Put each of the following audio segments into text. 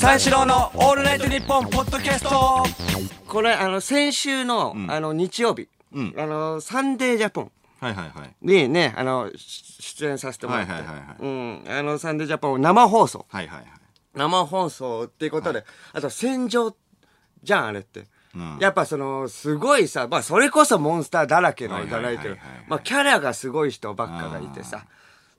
三四郎のオールナイトニッポンポッドキャスト。これあの先週の,、あの日曜日、ん。あのサンデージャポン。はいはいはい。にねあのし出演させてもらって、はいはいはいはい。うん、あのサンデージャポン生放送。はいはいはい。生放送っていうことで、あと戦場じゃんあれって、ん。やっぱそのすごいさ、まあ、それこそモンスターだらけのじゃないけどはいはい。はいはいまあキャラがすごい人ばっかがいてさ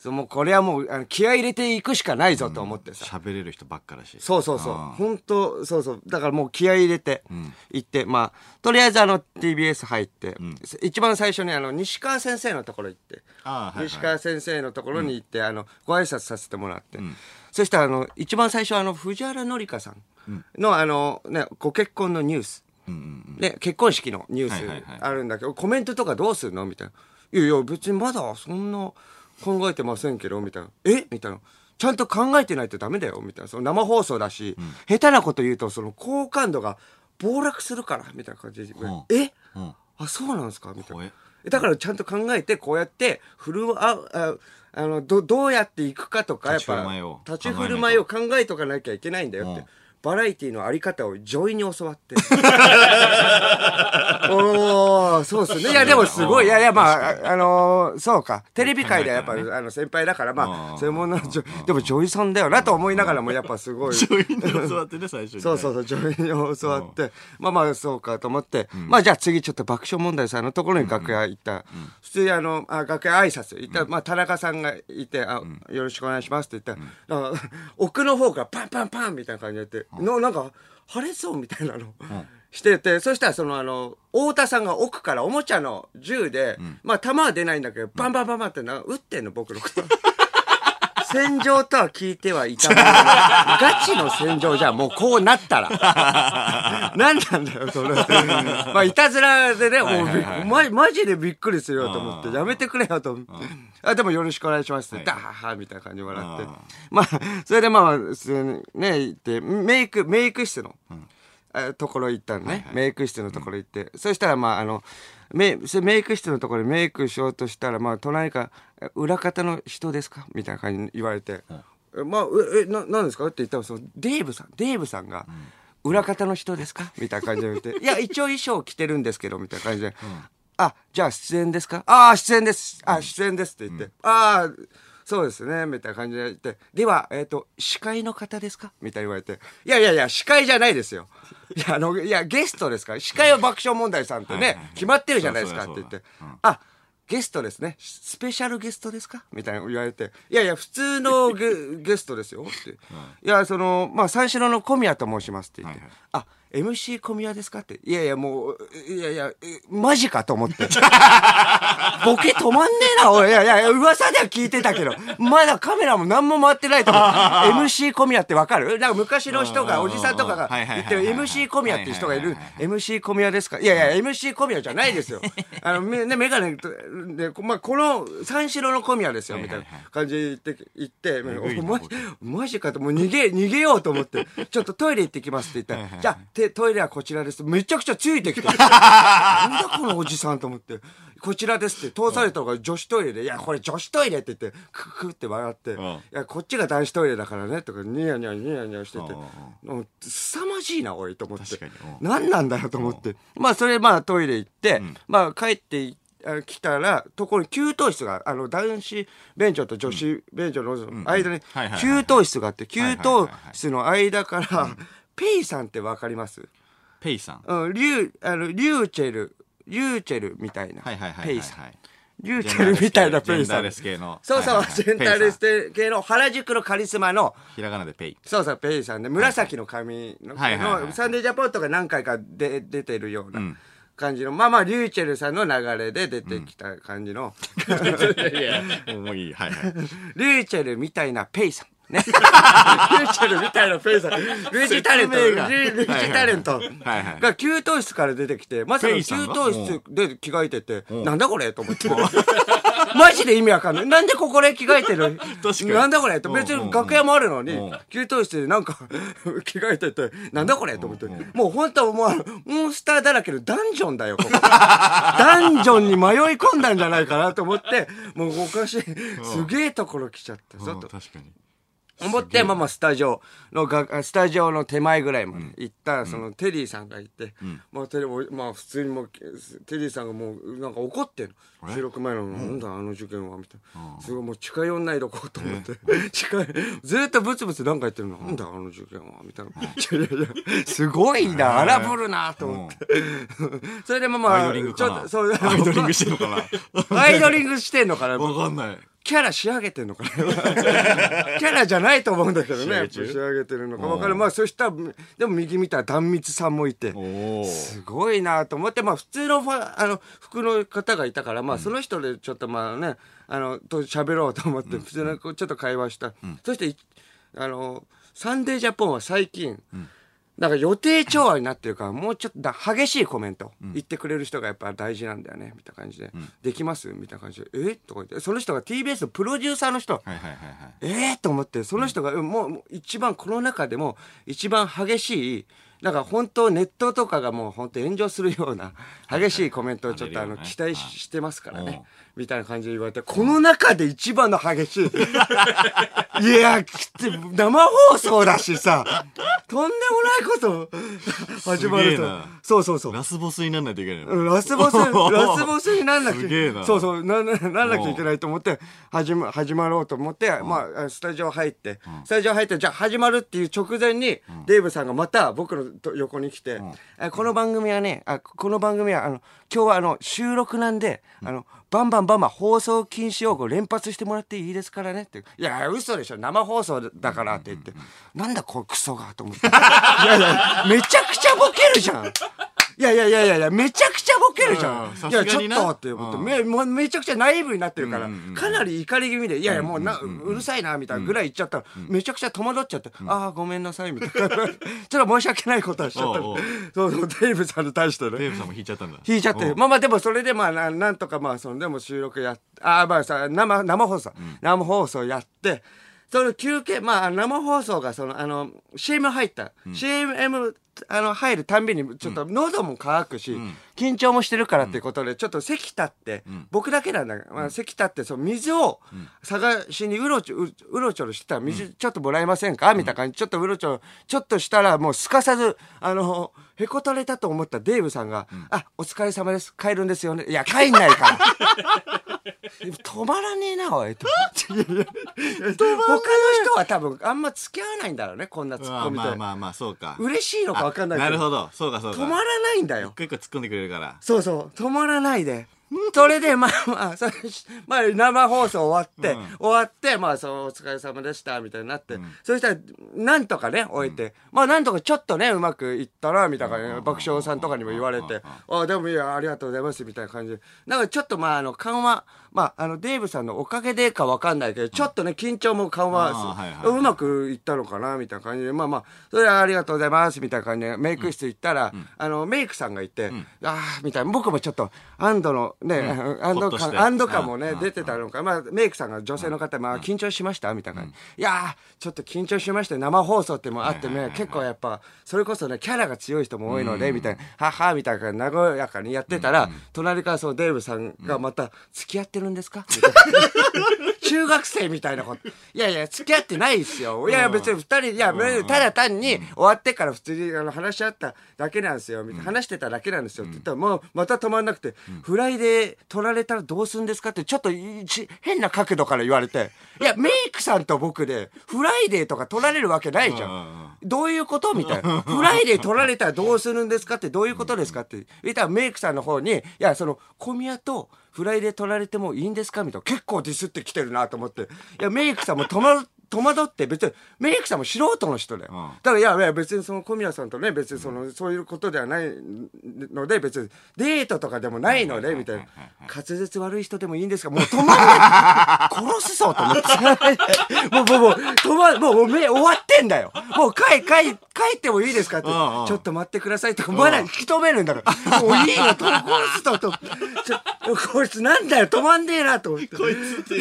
そうもうこれはもうあの気合い入れていくしかないぞと思ってさ、喋れる人ばっかだし。そうそうそう。本当そうそう。だからもう気合い入れて行って、まあとりあえずあの TBS 入って、一番最初にあの西川先生のところ行って、あーはいはい。西川先生のところに行って、あのご挨拶させてもらって、そしたらあの一番最初あの藤原紀香さんの、あのねご結婚のニュース、ね、結婚式のニューはいはいはい。スあるんだけど、コメントとかどうするのみたいな「いやいや別にまだそんな考えてませんけど」みたいな「え？みたいな。ちゃんと考えてないとダメだよ。みたいな。その生放送だし、下手なこと言うとその好感度が暴落するから。みたいな感じで、ん。え、うん。あそうなんですか？みたい怖なえだからちゃんと考えてこうやって振るあああのどどうやっていくかとかやっ立ち振るぱ舞いを立ち振る舞いを考えとかなきゃいけないんだよって、うん。バラエティのあり方を女医に教わって。お おそうっすね。いやでもすごい。いやいやまあああのーそうか。テレビ界ではやっぱ、あの先輩だからまうん。あそういうもののでも女医さんだよなと思いながらもやっぱすごい。女優に教わってね、最初にね。そうそうそう、女優に教わって、まあまあそうかと思って、まあじゃあ次ちょっと爆笑問題さんのところに楽屋行った。普通にあの、あ楽屋挨拶。行った、まあ田中さんがいて、あ、よろしくお願いしますって言った奥の方からパンパンパンみたいな感じで言って、のなんか、晴れそうみたいなの。してて、そしたらそのあの、太田さんが奥からおもちゃの銃で、まあ弾は出ないんだけど、バンバンバンバンってな撃ってんの、僕のこと。戦場とは聞いてはいたもののガチの戦場じゃんもうこうなったら。何なんだよ、それ。まあ、いたずらでね、もうま、マジでびっくりするよと思って、やめてくれよと思って。あ、でもよろしくお願いしますって、ダーハみたいな感じで笑って。まあ、それでまあ、ね、行って、メイク、メイク室の、あところ行ったのね、メイク室のところ行って、そしたらまああのメメイク室のところでメイクしようとしたらまあ隣から「裏方の人ですか?」みたいな感じに言われて「えまあええななんですか?」って言ったらそのデーブさんデーブさんが「裏方の人ですか?」みたいな感じで言って「いや一応衣装着てるんですけど」みたいな感じで「あじゃあ出演ですか?」「ああ出演です。あ出演です」って言って「ああそうですね、みたいな感じで言って、では、えっ、と、司会の方ですか？みたいに言われて、いやいやいや、司会じゃないですよ。いや、あの、いや、ゲストですから、司会は爆笑問題さんってね、決まってるじゃないですかって言って、あ、ゲストですね。スペシャルゲストですか？みたいな言われて、いやいや、普通のゲ ゲストですよって。いや、その、まあ、三四郎の小宮と申しますって言って、あ、MC 小宮ですかって。いやいや、もう、いやいや、えマジかと思って。ボケ止まんねえな、おい。いやいや、噂では聞いてたけど、まだカメラも何も回ってないと思う。MC 小宮ってわかる？なんか昔の人が、おじさんとかが言ってる MC 小宮っていう人がいる。MC 小宮ですか？いやいや、MC 小宮じゃないですよ。あの、めね、メガネとで、まあ、この三四郎の小宮ですよ、みたいな感じで言って、マジかと、もう逃げ、逃げようと思って、ちょっとトイレ行ってきますって言ったら、じゃあ、てトイレはこちらです。めちゃくちゃついてきて。なんだこのおじさんと思って。こちらですって。通されたのが女子トイレ。で、いや、これ女子トイレって言って、ククって笑って、いや、こっちが男子トイレだからね、とか、ニヤニヤニヤニヤしてて、うん凄まじいな、おい、と思って。何なんだよ、と思って。まあ、それ、まあ、トイレ行って、まあ、帰って来たら、ところに給湯室が、あの、男子便所と女子便所の間に給湯室があって、給湯室の間から、ペイさんってわかります？ペイさん。うん、リュー、あの、リューチェル、リューチェルみたいな。はいはいはいはいはい。ペイさん。リューチェルみたいなペイさん。ジェンダーレス系の。そうそう、はいはいはいジェンダーレス系の原宿のカリスマの、ひらがなでペイ。そうそう、ペイさんで、紫の髪の、はいはいはいのサンデージャポンとか何回かで出てるようなうん感じの、まあまあ、リューチェルさんの流れで出てきた感じの、もういい。はいはい。リューチェルみたいなペイさん。ね。リューチェルみたいなペイさん。ルージタレント。ル説明がールージタレントが給湯室から出てきて、まさか給湯室で着替えてて、なんだこれと思って。マジで意味わかんない。なんでここで着替えてる？なんだこれと。別に楽屋もあるのにうん、給湯室でなんか 着替えてて、なんだこれと思って。もう本当もう、モンスターだらけのダンジョンだよ、ここ。ダンジョンに迷い込んだんじゃないかなと思って、もうおかしい。すげえところ来ちゃって。ちょっと確かに。思って、まあまあ、スタジオのが、スタジオの手前ぐらいまで行ったら、そのテリーさんがいて、まあテレビ、まあ普通にもう、テリーさんがもう、なんか怒ってんの。収録前の、なんだあの受験は、みたいな。すごいもう近寄んないでおこうと思って。近い、ずーっとブツブツなんか言ってるの。なんだあの受験は、みたいな。いやいやいや、すごいな、荒ぶるな、と思って。それでもまあ、ちょっと、そう、アイドリングしてんのかな？アイドリングしてんのかな？わかんない。キャラ仕上げてんのかな。キャラじゃないと思うんだけどね。仕上げ中？仕上げてるのか。分かる。まあ、そしたら、でも右見たら壇蜜さんもいて。すごいなと思って、まあ普通のファあの服の方がいたから、まあその人でちょっとまあね、あの、と喋ろうと思って、普通のちょっと会話した。そしてい、あの、サンデージャポンは最近、なんか予定調和になってるから、もうちょっとだ激しいコメント言ってくれる人がやっぱ大事なんだよね、みたいな感じで。できます？みたいな感じで。え？とか言って、その人が TBS のプロデューサーの人。はいはいはいはい。え？えと思って、その人が、もう一番、この中でも一番激しい、なんか本当ネットとかがもう本当炎上するような激しいコメントをちょっとあのはい期待ししてますからうん。ね。みたいな感じで言われて、この中で一番の激しい。いや、きって生放送だしさ、とんでもないこと始まると。そうそうそう。ラスボスになんないといけないラスボス、ラスボスになんなきゃそうそう、なんななんなきゃいけないと思って、始ま、始まろうと思って、まあ、スタジオ入って、スタジオ入って、じゃあ始まるっていう直前に、デーブさんがまた僕のと横に来て、えこの番組はね、あこの番組は、あの、今日はあの、収録なんで、あの、バンバンバンバン放送禁止用語連発してもらっていいですからねって。いや、嘘でしょ。生放送だからって言って。なんだこれクソがと思って。いやいや、めちゃくちゃボケるじゃん。いやいやいやいやいや、めちゃくちゃボケるじゃん。いや、ちょっとって思って、うん。めもうめちゃくちゃナイーブになってるから、かなり怒り気味で、いやいや、もうな、うるさいな、みたいなぐらい言っちゃったら、めちゃくちゃ戸惑っちゃって、ああ、ごめんなさい、みたいな。ちょっと申し訳ないことはしちゃった。そうそう、デイブさんに対してね。デーブさんも引いちゃったんだ。引いちゃってお。まあまあでもそれでまあななんとかまあそのでも収録やっああまあさ生生放送、生放送やってその休憩まあ生放送がそのあの CM 入った、CM あの入るたんびにちょっと喉も渇くし、緊張もしてるからっていうことでちょっと席立って、僕だけなんだけど、まあ、席立ってその水を探しにうろちょううろちょろしてたら水ちょっともらえませんか？みたいな感じちょっとうろちょろちょっとしたらもうすかさずあのへこたれたと思ったデーブさんが「あお疲れ様です。帰るんですよね」いや帰んないから。止まらねえなおい。と他の人は多分あんま付き合わないんだろうねこんなツッまあコミで。まあまあまあ、そうか。嬉しいのか分かんないなるほど。そうかそうか。止まらないんだよ一個一個突っ込んでくれるから。そうそう、止まらないで。それで、まあまあ、まあ、生放送終わって、終わって、まあ、そう、お疲れ様でした、みたいになって、そしたら、なんとかね、終えて、まあ、なんとかちょっとね、うまくいったな、みたいな、爆笑さんとかにも言われて、あ、でもいいや、ありがとうございます、みたいな感じで。なんかちょっと、まあ、あの、緩和、まあ、あの、デーブさんのおかげでかわかんないけど、ちょっとね、緊張も緩和、うまくいったのかな、みたいな感じで、まあまあ、それはありがとうございます、みたいな感じで、メイク室行ったら、あの、メイクさんがいて、ああ、みたいな、僕もちょっと、安堵のね、安堵感、安堵感もねう、ん。出てたのか、まあ、メイクさんが女性の方、まあ、緊張しました？みたいな。感じ。いやー、ちょっと緊張しましたよ。生放送ってもあってね、結構やっぱ、それこそね、キャラが強い人も多いので、みたいな、はっはーみたいな、和やかにやってたら、隣からそのデーブさんがまた、付き合ってるんですか？みたいな。中学生みたいなこと。いやいや、付き合ってないですよ。いや別に二人、いや、ただ単に終わってから普通にあの話し合っただけなんですよ。みたいな。話してただけなんですよ。って言ったら、もうまた止まんなくて、フライで取られたらどうすんですかって、ちょっと変な角度から言われて、いや、メイクさんと僕で、フライデーとか取られるわけないじゃうん。どういうことみたいな。フライデー取られたらどうするんですかってどういうことですかって言ったらメイクさんの方に、いや、その、小宮とフライデー取られてもいいんですかみたいな。結構ディスってきてるなと思って。いや、メイクさんも戸惑戸惑って別にメイクさんも素人の人だよ。うんだからいやいや別にその小宮さんとね別にそのそういうことではないので別にデートとかでもないのでみたいな滑舌悪い人でもいいんですか？もう止まんない殺すぞと思ってもうもうもう止まもうもう目終わってんだよもう帰帰帰ってもいいですかって、うんうんちょっと待ってくださいとか、まだ引き止めるんだから、もういいよ、と、こいつと、こいつなんだよ、止まんねえな、と思って。こいつって。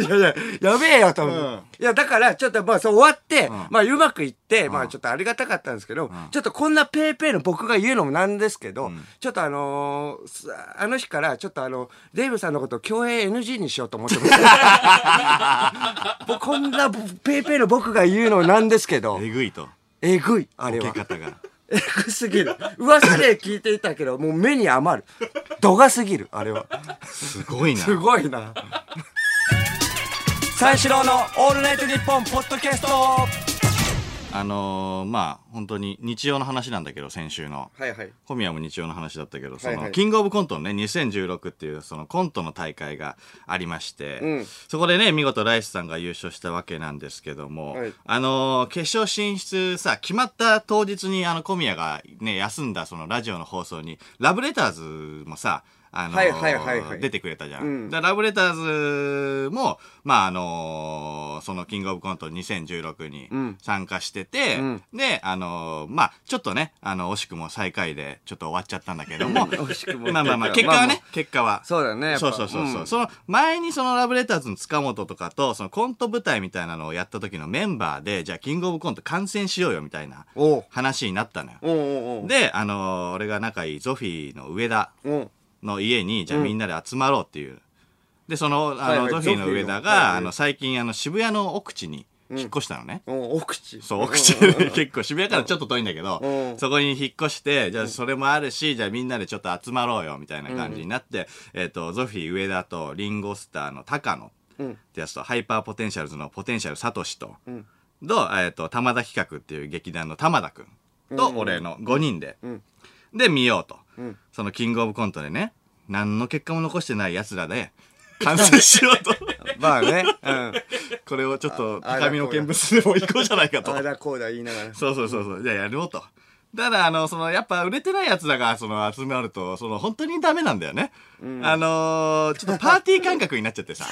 いやいや、やべえよ、と思って。うんいや、だから、ちょっと、まあ、そう終わって、んまあ、うまくいって、まあ、うんちょっとありがたかったんですけど、ちょっとこんなペーペーの僕が言うのもなんですけど、んちょっとあのーすあの日から、ちょっとあの、デイブさんのことを共演 NG にしようと思ってます。もうこんなペーペーの僕が言うのなんですけど、えぐいと。えぐい、あれは受け。方が。えぐすぎる。噂で聞いていたけど、もう目に余る。度がすぎる、あれは。すごいな。すごいな。三四郎のオールナイトニッポンポッドキャストあのー、まあ、本当に日曜の話なんだけど、先週の。はいはい。小宮も日曜の話だったけど、その、はいはいキングオブコントのね、2016っていう、そのコントの大会がありまして、うんそこでね、見事ライスさんが優勝したわけなんですけども、はいあのー決勝進出さ、決まった当日に、あの、小宮がね、休んだそのラジオの放送に、ラブレターズもさ、あのーはいはいはいはい。出てくれたじゃん。うん。でラブレターズも、まあ、あのーそのキングオブコント2016にうん。参加してて、うん。で、あのーまあ、ちょっとね、あの、惜しくも最下位でちょっと終わっちゃったんだけども、惜しくもまあまあまあ、結果はね、結果は。そうだねそうそうそうそう、うん。その前にそのラブレターズの塚本とかと、そのコント舞台みたいなのをやった時のメンバーで、じゃあキングオブコント観戦しようよみたいな話になったのよ。で、あのー俺が仲いいゾフィーの上田の家に、じゃあみんなで集まろうっていう。で、その、あの、ゾフィーの上田が、はいあの、最近、あの、渋谷の奥地に引っ越したのね。おう奥地。そう、奥地、結構渋谷からちょっと遠いんだけどう、ん。そこに引っ越して、じゃあそれもあるし、じゃあみんなでちょっと集まろうよ、みたいな感じになって、えっと、ゾフィー上田と、リンゴスターの高野うんってやつと、ハイパーポテンシャルズのポテンシャルサトシと、ん。と、えっと、玉田企画っていう劇団の玉田くんと、俺の5人で、ん。で、見ようと。んそのキングオブコントでね、何の結果も残してない奴らで、完成しようと。まあね。うん。これをちょっとあ高みの見物でも行こうじゃないかとあ。あだこうだ言いながら。そうそうそうそう。じゃあやろうと。ただ、あの、その、やっぱ売れてないやつらが、その、集まると、その、本当にダメなんだよね。あのーちょっとパーティー感覚になっちゃってさ。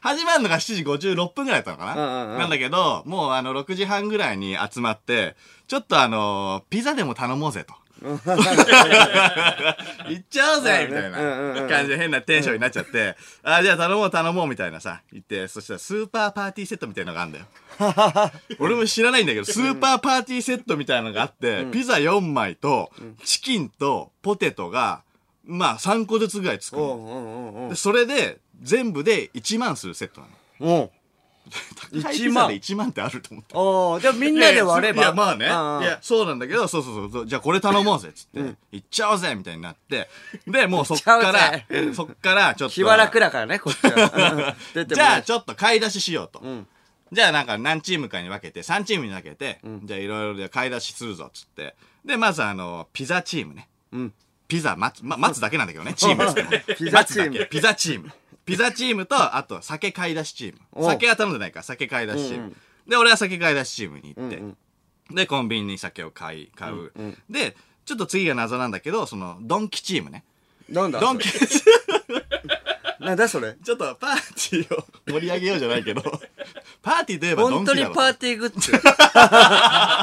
始まるのが7時56分ぐらいだったのかな、うんうんうんなんだけど、もうあの、6時半ぐらいに集まって、ちょっとあのーピザでも頼もうぜと。行っちゃおうぜみたいな。感じで変なテンションになっちゃって、あ、じゃあ頼もう頼もうみたいなさ、言って、そしたらスーパーパーティーセットみたいなのがあるんだよ。俺も知らないんだけど、スーパーパーティーセットみたいなのがあって、ピザ4枚と、チキンとポテトが、まあ3個ずつぐらいつくそれで、全部で1万するセットなの。おう高い1万で1万ってあると思って。おうじゃあみんなで割れば。いや、まあね。いうんうんや、そうなんだけど、そうそうそう。じゃあこれ頼もうぜ、つって。行っちゃおうぜみたいになって。で、もうそっからそっから、ちょっと。気は楽だからね、こっちは。じゃあ、ちょっと買い出ししようと。んじゃあ、なんか何チームかに分けて、3チームに分けて、じゃあいろいろで買い出しするぞ、つって。で、まずあの、ピザチームね。んピザ待つ、ま、待つだけなんだけどね、チームですけど。ピザチームピザチーム。ピザチームと、あと、酒買い出しチーム。お酒は頼んでないから、酒買い出しチーム。うんうんで、俺は酒買い出しチームに行って、うんで、コンビニに酒を買い、買う。で、ちょっと次が謎なんだけど、その、ドンキチームね。なんだ？ドンキ、なんだそれ？ちょっとパーティーを盛り上げようじゃないけど、パーティーといえばドン本キだろ。当にパーティーグッズ。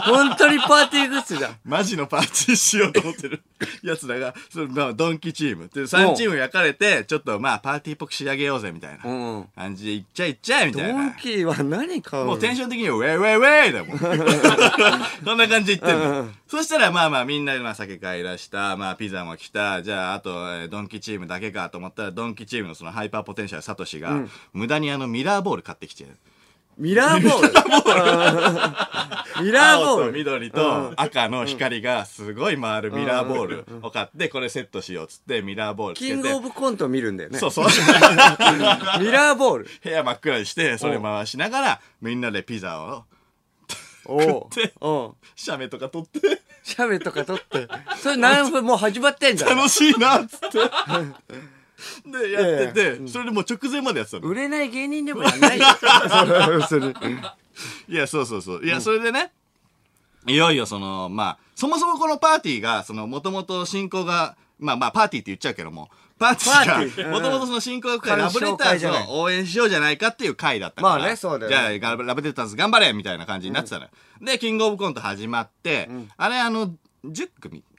本当にパーティーグッズじゃん。マジのパーティーしようと思ってる奴らが、そのまあ、ドンキチーム。で、3チーム焼かれて、ちょっとまあ、パーティーっぽく仕上げようぜ、みたいなうん。感じで、いっちゃいっちゃえ、みドたいなン。キーは何買うの？もうテンション的には、ウェイウェイウェイだもん。こんな感じで言ってんのよ。そしたら、まあまあ、みんなでまあ、酒買い出した。まあ、ピザも来た。じゃあ、あと、えードンキチームだけかと思ったら、ドンキチームのそのハイパーポテンシャルサトシが、無駄にあの、ミラーボール買ってきて。ミラーボール？ミラー青とボール。緑と赤の光がすごい回るミラーボールを買って、これセットしようっつって、ミラーボールつけて。キングオブコント見るんだよね。そうそう。ミラーボール。部屋真っ暗にして、それ回しながら、みんなでピザを、おう食っておうシャメとか取って、シャベとか取って。それ何分もう始まってんじゃん。楽しいなっつって。で、やってて、それでもう直前までやってたの。売れない芸人でもやんないよ。それ。いや、そうそうそう。いや、それでね、いよいよその、まあ、そもそもこのパーティーが、その、もともと進行が、まあまあ、パーティーって言っちゃうけども、パーティーが、もともとその新興会ラブレターズを応援しようじゃないかっていう会だったから。まあねそうだよねじゃあ、ラブレターズ頑張れみたいな感じになってたのよ。で、キングオブコント始まって、あれあの、10組か。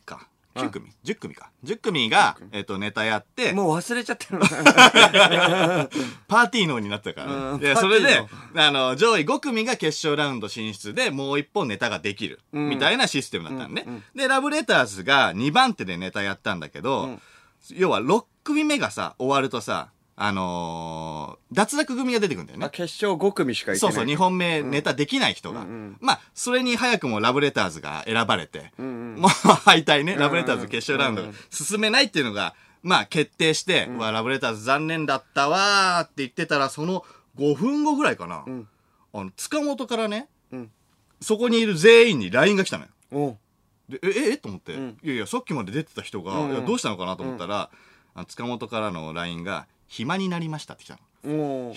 9組 ?10 組か。10組が、えっと、ネタやって、もう忘れちゃってる パーティー脳になったからね。うんで、それで、あの、上位5組が決勝ラウンド進出で、もう一本ネタができる。みたいなシステムだったのね。で、ラブレターズが2番手でネタやったんだけど、要は6組目がさ、終わるとさ、あのー脱落組が出てくるんだよね。あ。決勝5組しかいけない。そうそう、2本目ネタできない人が。まあ、それに早くもラブレターズが選ばれて、もう敗退ね、ラブレターズ決勝ラウンド。進めないっていうのが、まあ決定して、うわ、ラブレターズ残念だったわーって言ってたら、その5分後ぐらいかな、あの、塚本からね、ん。そこにいる全員に LINE が来たのよ。でえ、ええ？と思って、いやいや、さっきまで出てた人が、うんいやどうしたのかなと思ったら、あの塚本からの LINE が、暇になりましたって来たの。暇に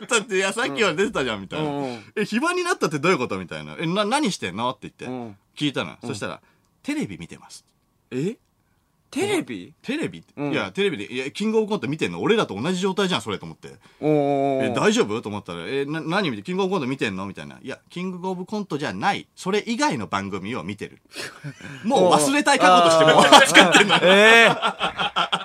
なったって、いや、さっきは出てたじゃん、みたいな。え、暇になったってどういうことみたいな。え、な、何してんのって言って、うん聞いたのよ。そしたら、テレビ見てます。え？テレビ？テレビ？いや、テレビで、いや、キングオブコント見てんの俺らと同じ状態じゃん、それと思って。おえ、大丈夫？と思ったら、え、な、何見て、キングオブコント見てんの？みたいな。いや、キングオブコントじゃない。それ以外の番組を見てる。もう忘れたい過去としてもう使ってんの。ええ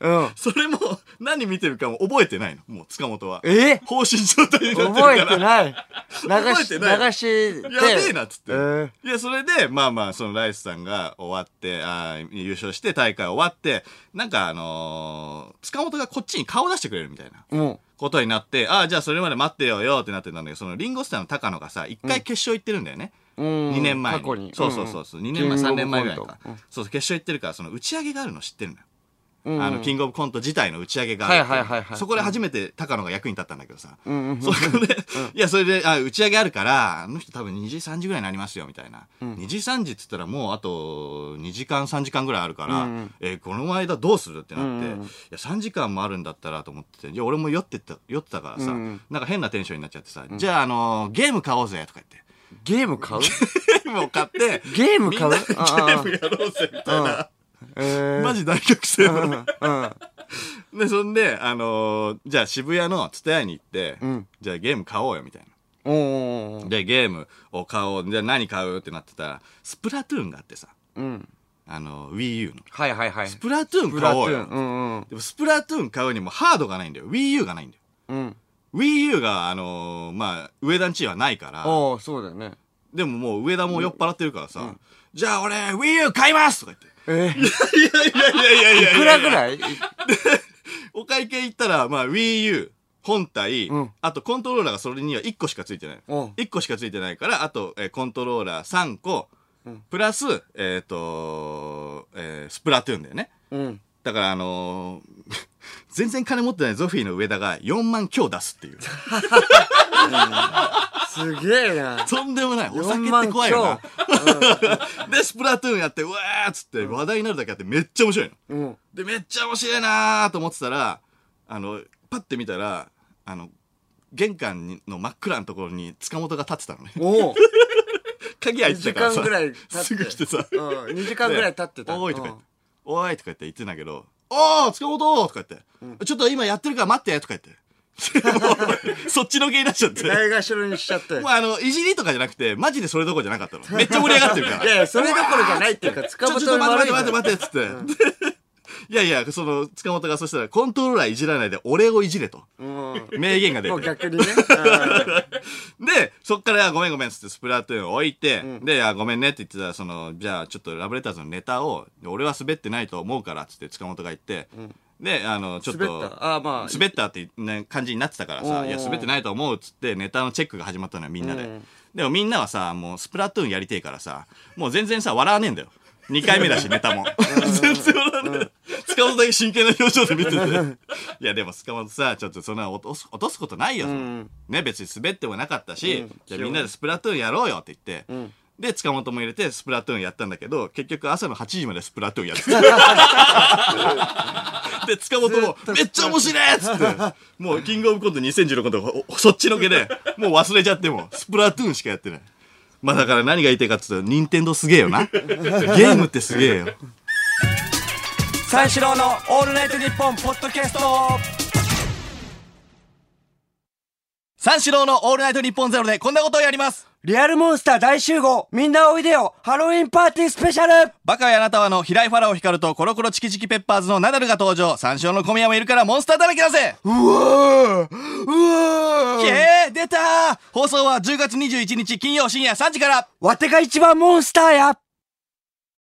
うんそれも、何見てるかも覚えてないの。もう、塚本は。え？放心状態になってるから。覚えてない流し覚えてない流しでやべえなっつって。えーいや、それで、まあまあ、そのライスさんが終わって、あー優勝して大会終わって、なんかあのー塚本がこっちに顔出してくれるみたいなもことになって、ああ、じゃあそれまで待ってよよってなってたんだけど、そのリンゴスターの高野がさ、一回決勝行ってるんだよね。う、うん、2年前に。過去にそうそうそうそう。2年前、3年前ぐらいか。うんそうそう、決勝行ってるから、その打ち上げがあるの知ってるのよ。うん。あの、キングオブコント自体の打ち上げがあるってはいはいはいはい。そこで初めて高野が役に立ったんだけどさ。うんうんそこで、いや、それで、あ、打ち上げあるから、あの人多分2時、3時ぐらいになりますよ、みたいな。2時、3時って言ったらもうあと2時間、3時間ぐらいあるから、えーこの間どうするってなって、いや、3時間もあるんだったらと思ってて、いや、俺も酔ってた、酔ってたからさ、なんか変なテンションになっちゃってさ、じゃあ、あのーゲーム買おうぜ、とか言って。ゲーム買う？ゲームを買って、ゲーム買う？みんなでゲームやろうぜ、みたいな。えー、マジ大学生のね。うん で、そんで、あのーじゃあ渋谷のツタヤに行って、んじゃあゲーム買おうよ、みたいな。で、ゲームを買おう。じゃあ何買うってなってたら、スプラトゥーンがあってさ、うんあの、Wii U の。はいはいはいスプラトゥーン買おうよ。うんうんでもスプラトゥーン買うにもハードがないんだよ。Wii U がないんだよ。うん Wii U が、あのーまあ、上田んちはないから、おおそうだよねでももう上田も酔っ払ってるからさ、じゃあ俺、Wii U 買いますとか言って。えー、いやいやいやいやいやいくらぐらい？お会計行ったら、まあ、Wii U、本体、うん。あとコントローラーがそれには1個しかついてない。うん。1個しかついてないから、あと、えーコントローラー3個、プラス、えっ、と、えースプラトゥーンだよね。うん。だから、あのー全然金持ってないゾフィーの上田が4万強出すっていう。すげえなとんでもない。お4酒っ万て怖いよな。で、スプラトゥーンやって、うわーっつって話題になるだけあってめっちゃ面白いの。うんで、めっちゃ面白いなーと思ってたら、あの、パッて見たら、あの、玄関の真っ暗なところに塚本が立ってたのね。おお 鍵開いてたからさ。2時間ぐらい経ってすぐ来てさ。うん2時間ぐらい経ってたでおーいとか言って。おーいとか言って言ってんだけど、おー塚本とか言って、ちょっと今やってるから待ってとか言って。そっちのけになっちゃって。ないがしろにしちゃってもうあの、いじりとかじゃなくて、マジでそれどころじゃなかったの。めっちゃ盛り上がってるから。いやいやそれどころじゃないっていうか塚ちょ、本ちょっと待って待って待って待っつって。いやいや、その、塚本がそしたら、コントローラーいじらないで俺をいじれと。うん名言が出もうて。逆にねで、そっから、あごめんごめんっつってスプラトゥーン置いて、で、あごめんねって言ってたら、その、じゃあちょっとラブレターズのネタを、俺は滑ってないと思うから、つって塚本が言って、で、あの、ちょっと、滑ったあまあ滑ったって、ね、感じになってたからさ、いや、滑ってないと思うっつって、ネタのチェックが始まったのよ、みんなで。うんでもみんなはさ、もうスプラトゥーンやりてえからさ、もう全然さ、笑わねえんだよ。2回目だし、ネタも。全然笑わねえ。塚本だけ真剣な表情で見てて。いや、でも塚本さ、ちょっとそんな落とす落とすことないよ。んね、別に滑ってもなかったし、うんじゃあみんなでスプラトゥーンやろうよって言って、んで、塚本も入れてスプラトゥーンやったんだけど、結局朝の8時までスプラトゥーンやってた。で、塚本も、めっちゃ面白いっつって、もう、キングオブコント2016のとそっちのけで、もう忘れちゃっても、スプラトゥーンしかやってない。まあだから何が言いたいかって言うと、任天堂すげえよな。ゲームってすげえよ。三四郎の「オールナイトニッポン」ポッドキャスト三四郎のオールナイトニッポンゼロでこんなことをやりますリアルモンスター大集合。みんなおいでよ。ハロウィンパーティースペシャル。バカやあなたはの平井ファラオ光とコロコロチキチキペッパーズのナダルが登場。三四郎の小宮もいるからモンスターだらけだぜ。うわー。うわー。けー。出たー。放送は10月21日金曜深夜3時から。わてが一番モンスターや